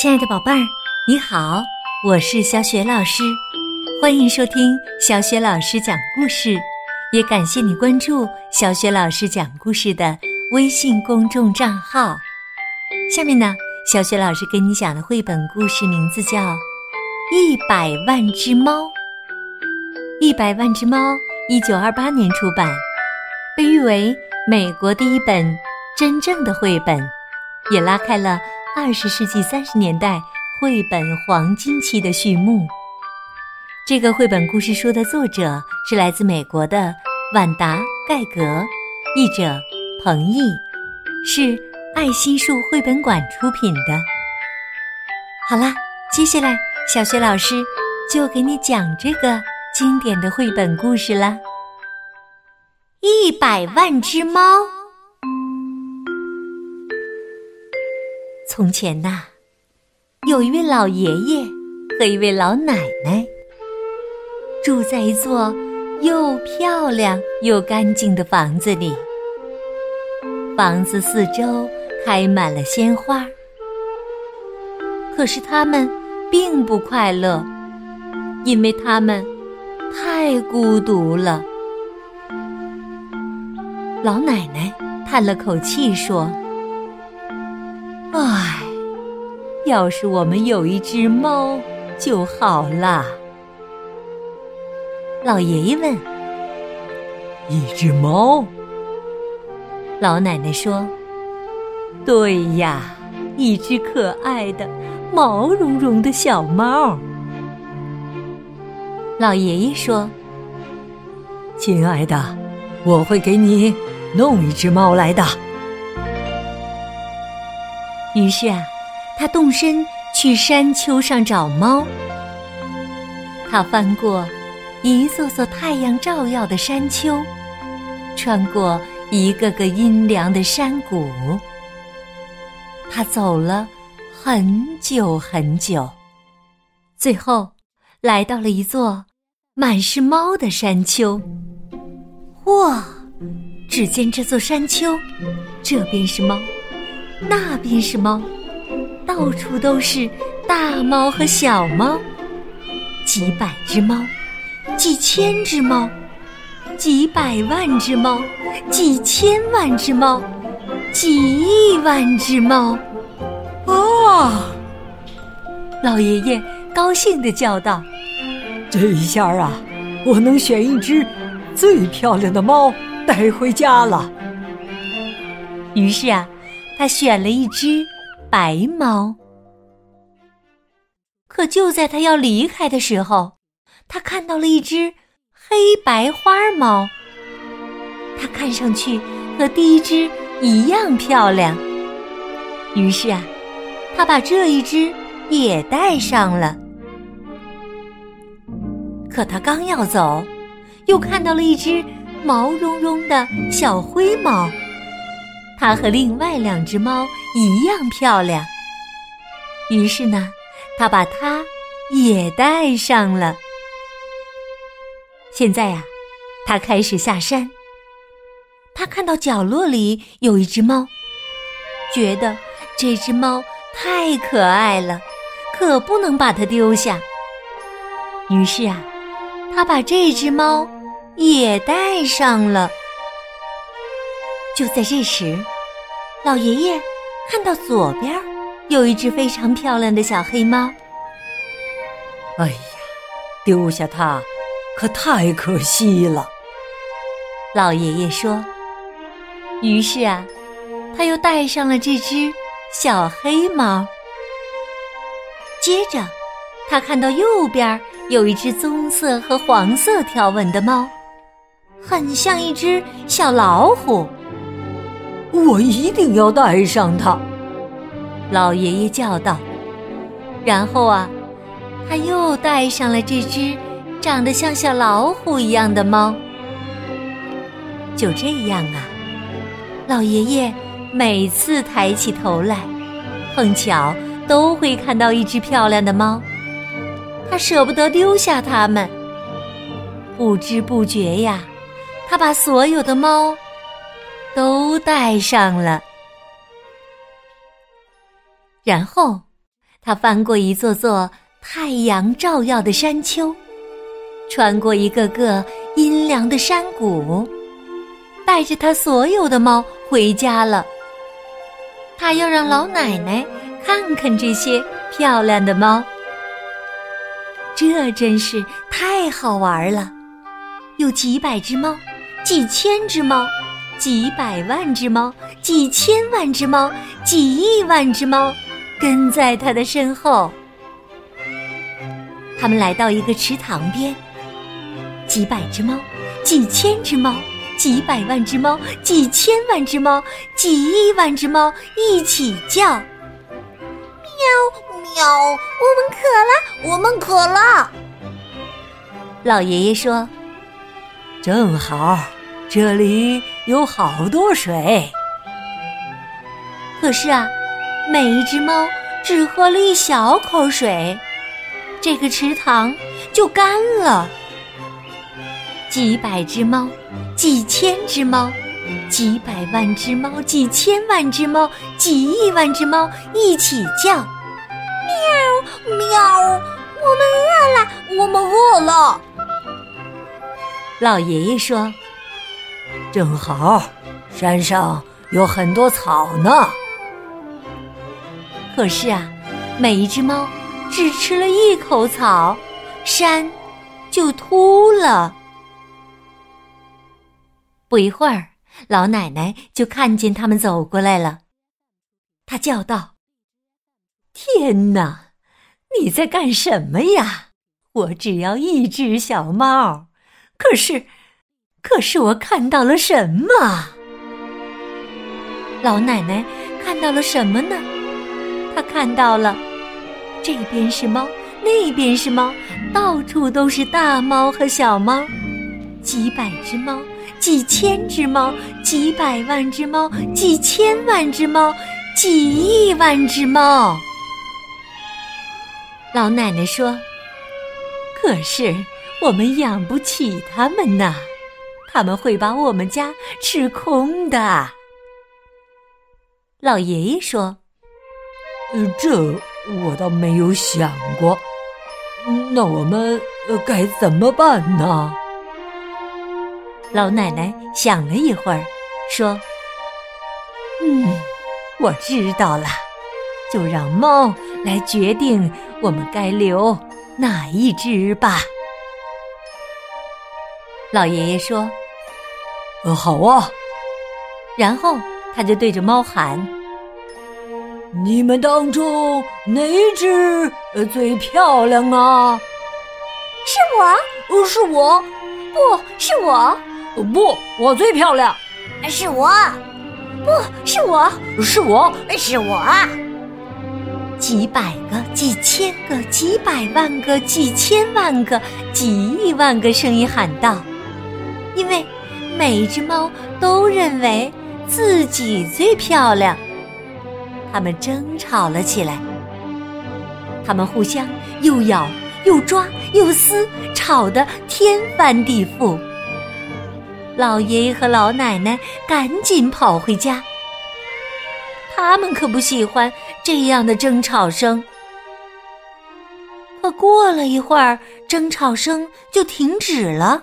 亲爱的宝贝儿，你好，我是小雪老师，欢迎收听小雪老师讲故事，也感谢你关注小雪老师讲故事的微信公众账号。下面呢，小雪老师给你讲的绘本故事名字叫《一百万只猫》。一百万只猫，一九二八年出版，被誉为美国第一本真正的绘本，也拉开了。二十世纪三十年代绘本黄金期的序幕。这个绘本故事书的作者是来自美国的晚达·盖格，译者彭毅，是爱心树绘本馆出品的。好啦，接下来小雪老师就给你讲这个经典的绘本故事啦，《一百万只猫》。从前呐，有一位老爷爷和一位老奶奶，住在一座又漂亮又干净的房子里。房子四周开满了鲜花，可是他们并不快乐，因为他们太孤独了。老奶奶叹了口气说。要是我们有一只猫就好啦。老爷爷问：“一只猫？”老奶奶说：“对呀，一只可爱的毛茸茸的小猫。”老爷爷说：“亲爱的，我会给你弄一只猫来的。”于是啊，他动身去山丘上找猫。他翻过一座座太阳照耀的山丘，穿过一个个阴凉的山谷。他走了很久很久，最后来到了一座满是猫的山丘。哇！只见这座山丘，这边是猫。那边是猫，到处都是大猫和小猫，几百只猫，几千只猫，几百万只猫，几千万只猫，几亿万只猫！啊！老爷爷高兴地叫道：“这一下啊，我能选一只最漂亮的猫带回家了。”于是啊。他选了一只白猫，可就在他要离开的时候，他看到了一只黑白花猫。它看上去和第一只一样漂亮。于是啊，他把这一只也带上了。可他刚要走，又看到了一只毛茸茸的小灰猫。它和另外两只猫一样漂亮，于是呢，他把它也带上了。现在呀，他开始下山。他看到角落里有一只猫，觉得这只猫太可爱了，可不能把它丢下。于是啊，他把这只猫也带上了。就在这时，老爷爷看到左边有一只非常漂亮的小黑猫。哎呀，丢下它可太可惜了。老爷爷说。于是啊，他又带上了这只小黑猫。接着，他看到右边有一只棕色和黄色条纹的猫，很像一只小老虎。我一定要带上它，老爷爷叫道。然后啊，他又带上了这只长得像小老虎一样的猫。就这样啊，老爷爷每次抬起头来，碰巧都会看到一只漂亮的猫。他舍不得丢下它们，不知不觉呀，他把所有的猫。都带上了，然后他翻过一座座太阳照耀的山丘，穿过一个个阴凉的山谷，带着他所有的猫回家了。他要让老奶奶看看这些漂亮的猫，这真是太好玩了！有几百只猫，几千只猫，几百万只猫，几千万只猫，几亿万只猫，跟在他的身后。他们来到一个池塘边，几百只猫，几千只猫。几百万只猫，几千万只猫，几亿万只猫一起叫，喵喵！我们渴了，我们渴了。老爷爷说：“正好，这里有好多水。”可是啊，每一只猫只喝了一小口水，这个池塘就干了。几百只猫。几千只猫，几百万只猫，几千万只猫，几亿万只猫一起叫，喵喵！我们饿了，我们饿了。老爷爷说：“正好，山上有很多草呢。”可是啊，每一只猫只吃了一口草，山就秃了。不一会儿，老奶奶就看见他们走过来了。她叫道：“天哪，你在干什么呀？我只要一只小猫，可是，可是我看到了什么？”老奶奶看到了什么呢？她看到了，这边是猫，那边是猫，到处都是大猫和小猫，几百只猫。几千只猫，几百万只猫，几千万只猫，几亿万只猫。老奶奶说：“可是我们养不起它们呐，他们会把我们家吃空的。”老爷爷说：“呃，这我倒没有想过。那我们该怎么办呢？”老奶奶想了一会儿，说：“嗯，我知道了，就让猫来决定我们该留哪一只吧。”老爷爷说：“呃，好啊。”然后他就对着猫喊：“你们当中哪只呃最漂亮啊？”“是我，是我，不是我。”不，我最漂亮。是我，不是我，是我，是我。几百个、几千个、几百万个、几千万个、几亿万个声音喊道：“因为每只猫都认为自己最漂亮。”他们争吵了起来，他们互相又咬又抓又撕，吵得天翻地覆。老爷爷和老奶奶赶紧跑回家，他们可不喜欢这样的争吵声。可过了一会儿，争吵声就停止了。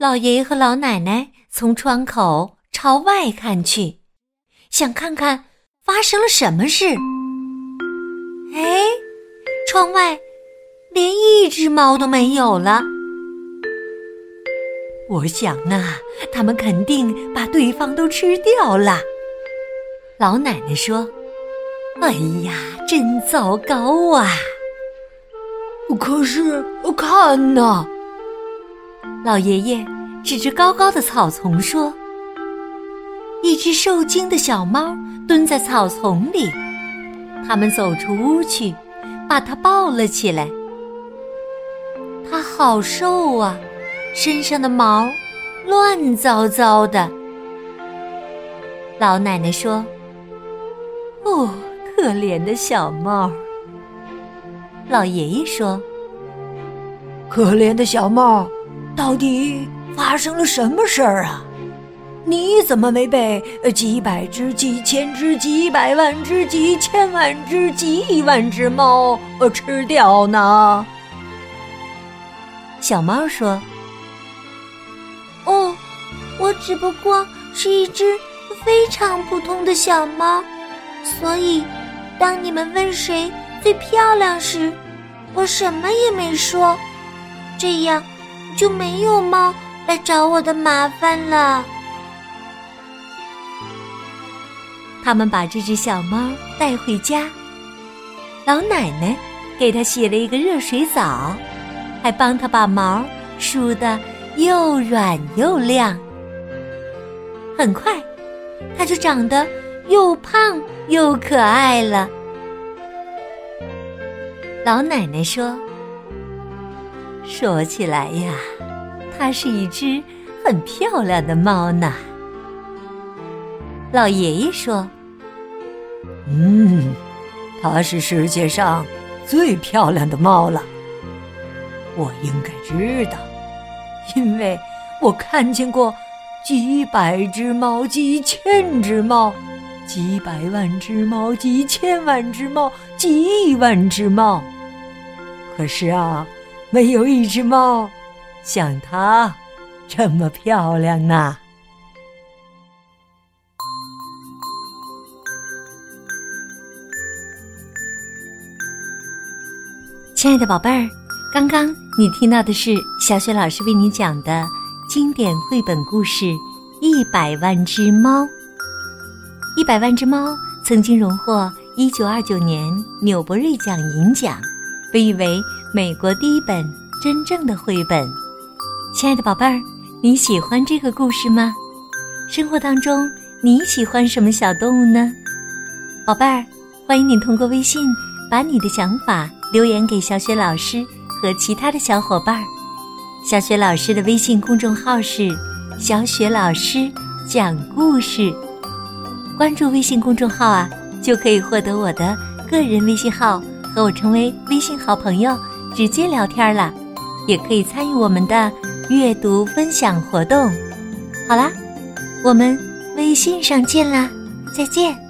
老爷爷和老奶奶从窗口朝外看去，想看看发生了什么事。哎，窗外连一只猫都没有了。我想啊，他们肯定把对方都吃掉了。老奶奶说：“哎呀，真糟糕啊！”可是看呐，老爷爷指着高高的草丛说：“一只受惊的小猫蹲在草丛里。”他们走出屋去，把它抱了起来。它好瘦啊！身上的毛乱糟糟的。老奶奶说：“哦，可怜的小猫。”老爷爷说：“可怜的小猫，到底发生了什么事儿啊？你怎么没被几百只、几千只、几百万只、几千万只、几亿万只猫呃吃掉呢？小猫说：“哦，我只不过是一只非常普通的小猫，所以当你们问谁最漂亮时，我什么也没说，这样就没有猫来找我的麻烦了。”他们把这只小猫带回家，老奶奶给它洗了一个热水澡，还帮它把毛梳得又软又亮。很快，它就长得又胖又可爱了。老奶奶说：“说起来呀，它是一只很漂亮的猫呢。”老爷爷说：“嗯，它是世界上最漂亮的猫了。我应该知道，因为我看见过几百只猫、几千只猫、几百万只猫、几千万只猫、几亿万只猫。可是啊，没有一只猫像它这么漂亮呢。”亲爱的宝贝儿，刚刚你听到的是小雪老师为你讲的经典绘本故事《一百万只猫》。一百万只猫曾经荣获一九二九年纽伯瑞奖银奖，被誉为美国第一本真正的绘本。亲爱的宝贝儿，你喜欢这个故事吗？生活当中你喜欢什么小动物呢？宝贝儿，欢迎你通过微信把你的想法。留言给小雪老师和其他的小伙伴儿。小雪老师的微信公众号是“小雪老师讲故事”，关注微信公众号啊，就可以获得我的个人微信号，和我成为微信好朋友，直接聊天了。也可以参与我们的阅读分享活动。好啦，我们微信上见啦，再见。